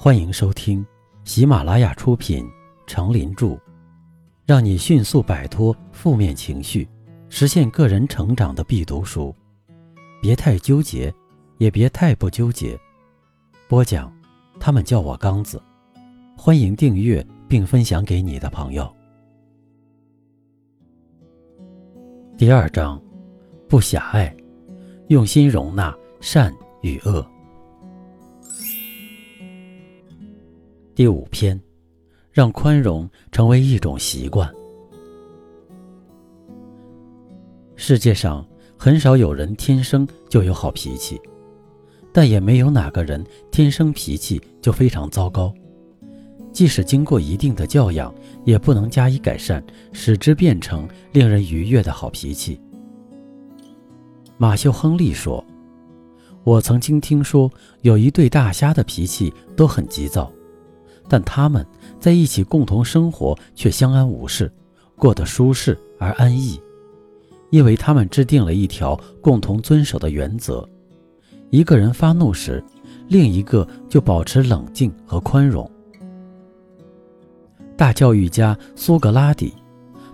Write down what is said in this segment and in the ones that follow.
欢迎收听喜马拉雅出品《成林著》，让你迅速摆脱负面情绪，实现个人成长的必读书。别太纠结，也别太不纠结。播讲，他们叫我刚子。欢迎订阅并分享给你的朋友。第二章，不狭隘，用心容纳善与恶。第五篇，让宽容成为一种习惯。世界上很少有人天生就有好脾气，但也没有哪个人天生脾气就非常糟糕。即使经过一定的教养，也不能加以改善，使之变成令人愉悦的好脾气。马修·亨利说：“我曾经听说有一对大虾的脾气都很急躁。”但他们在一起共同生活，却相安无事，过得舒适而安逸，因为他们制定了一条共同遵守的原则：一个人发怒时，另一个就保持冷静和宽容。大教育家苏格拉底，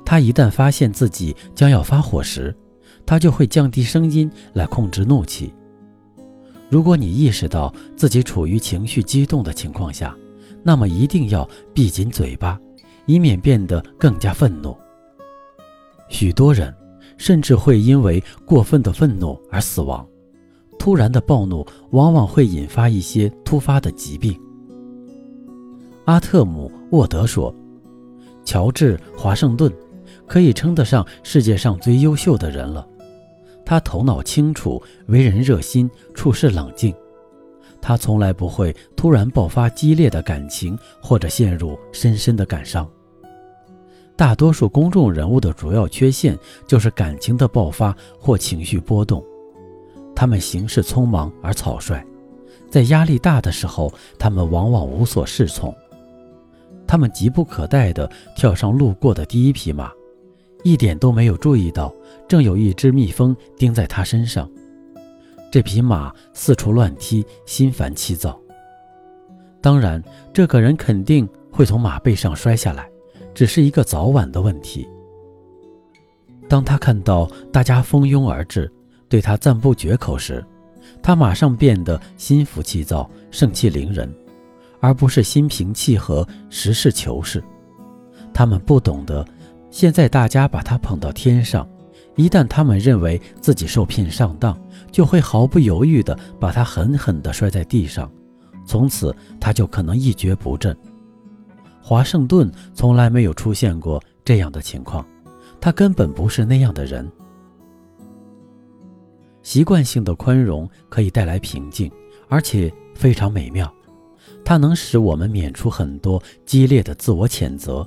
他一旦发现自己将要发火时，他就会降低声音来控制怒气。如果你意识到自己处于情绪激动的情况下，那么一定要闭紧嘴巴，以免变得更加愤怒。许多人甚至会因为过分的愤怒而死亡。突然的暴怒往往会引发一些突发的疾病。阿特姆沃德说：“乔治华盛顿可以称得上世界上最优秀的人了。他头脑清楚，为人热心，处事冷静。”他从来不会突然爆发激烈的感情，或者陷入深深的感伤。大多数公众人物的主要缺陷就是感情的爆发或情绪波动。他们行事匆忙而草率，在压力大的时候，他们往往无所适从。他们急不可待地跳上路过的第一匹马，一点都没有注意到正有一只蜜蜂叮在他身上。这匹马四处乱踢，心烦气躁。当然，这个人肯定会从马背上摔下来，只是一个早晚的问题。当他看到大家蜂拥而至，对他赞不绝口时，他马上变得心浮气躁、盛气凌人，而不是心平气和、实事求是。他们不懂得，现在大家把他捧到天上。一旦他们认为自己受骗上当，就会毫不犹豫地把他狠狠地摔在地上，从此他就可能一蹶不振。华盛顿从来没有出现过这样的情况，他根本不是那样的人。习惯性的宽容可以带来平静，而且非常美妙，它能使我们免除很多激烈的自我谴责。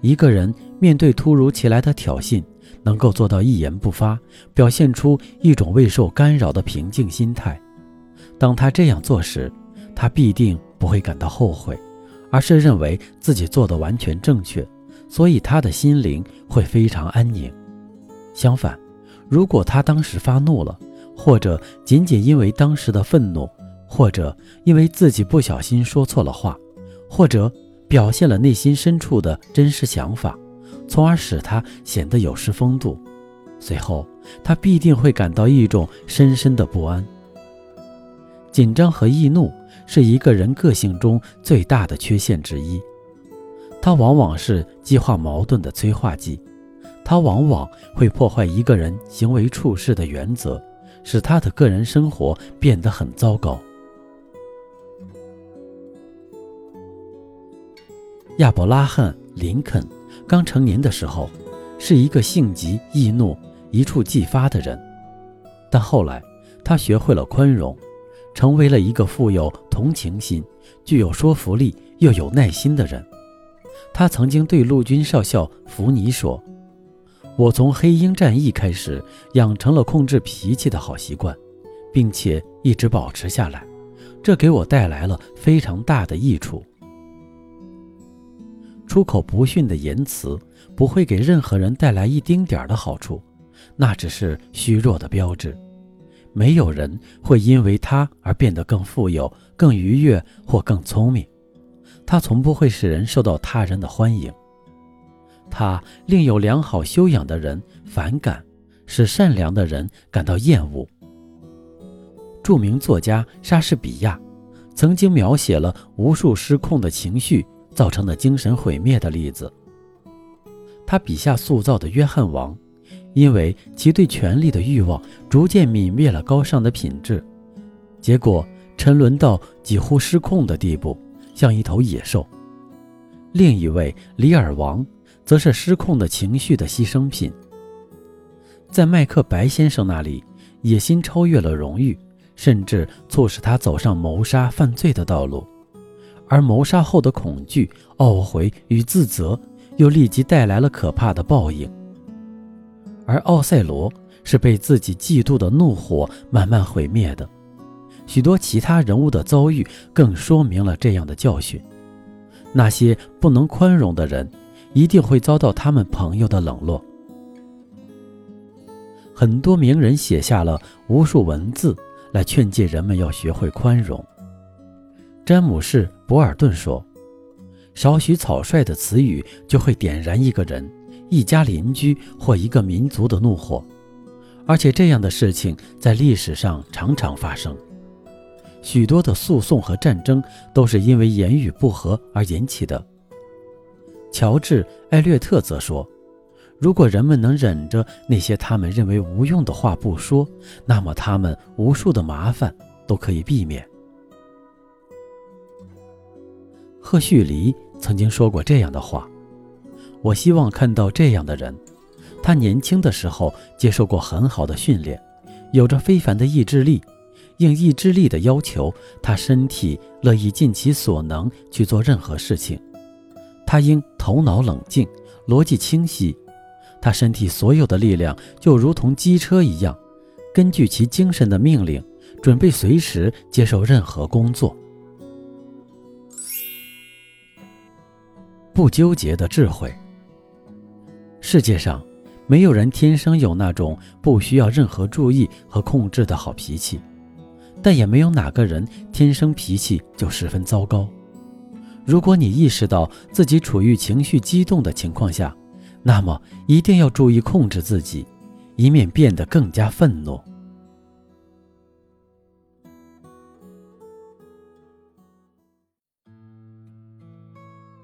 一个人面对突如其来的挑衅，能够做到一言不发，表现出一种未受干扰的平静心态。当他这样做时，他必定不会感到后悔，而是认为自己做的完全正确，所以他的心灵会非常安宁。相反，如果他当时发怒了，或者仅仅因为当时的愤怒，或者因为自己不小心说错了话，或者表现了内心深处的真实想法。从而使他显得有失风度，随后他必定会感到一种深深的不安。紧张和易怒是一个人个性中最大的缺陷之一，它往往是激化矛盾的催化剂，它往往会破坏一个人行为处事的原则，使他的个人生活变得很糟糕。亚伯拉罕·林肯。刚成年的时候，是一个性急易怒、一触即发的人，但后来他学会了宽容，成为了一个富有同情心、具有说服力又有耐心的人。他曾经对陆军少校福尼说：“我从黑鹰战役开始养成了控制脾气的好习惯，并且一直保持下来，这给我带来了非常大的益处。”出口不逊的言辞不会给任何人带来一丁点儿的好处，那只是虚弱的标志。没有人会因为他而变得更富有、更愉悦或更聪明。他从不会使人受到他人的欢迎。他令有良好修养的人反感，使善良的人感到厌恶。著名作家莎士比亚曾经描写了无数失控的情绪造成的精神毁灭的例子。他笔下塑造的约翰王，因为其对权力的欲望逐渐泯灭了高尚的品质，结果沉沦到几乎失控的地步，像一头野兽。另一位里尔王，则是失控的情绪的牺牲品。在麦克白先生那里，野心超越了荣誉。甚至促使他走上谋杀犯罪的道路，而谋杀后的恐惧、懊悔与自责，又立即带来了可怕的报应。而奥赛罗是被自己嫉妒的怒火慢慢毁灭的。许多其他人物的遭遇更说明了这样的教训：那些不能宽容的人，一定会遭到他们朋友的冷落。很多名人写下了无数文字。来劝诫人们要学会宽容。詹姆士·博尔顿说：“少许草率的词语就会点燃一个人、一家邻居或一个民族的怒火，而且这样的事情在历史上常常发生。许多的诉讼和战争都是因为言语不合而引起的。”乔治·艾略特则说。如果人们能忍着那些他们认为无用的话不说，那么他们无数的麻烦都可以避免。赫胥黎曾经说过这样的话：“我希望看到这样的人，他年轻的时候接受过很好的训练，有着非凡的意志力。应意志力的要求，他身体乐意尽其所能去做任何事情。他应头脑冷静，逻辑清晰。”他身体所有的力量就如同机车一样，根据其精神的命令，准备随时接受任何工作。不纠结的智慧。世界上没有人天生有那种不需要任何注意和控制的好脾气，但也没有哪个人天生脾气就十分糟糕。如果你意识到自己处于情绪激动的情况下，那么一定要注意控制自己，以免变得更加愤怒。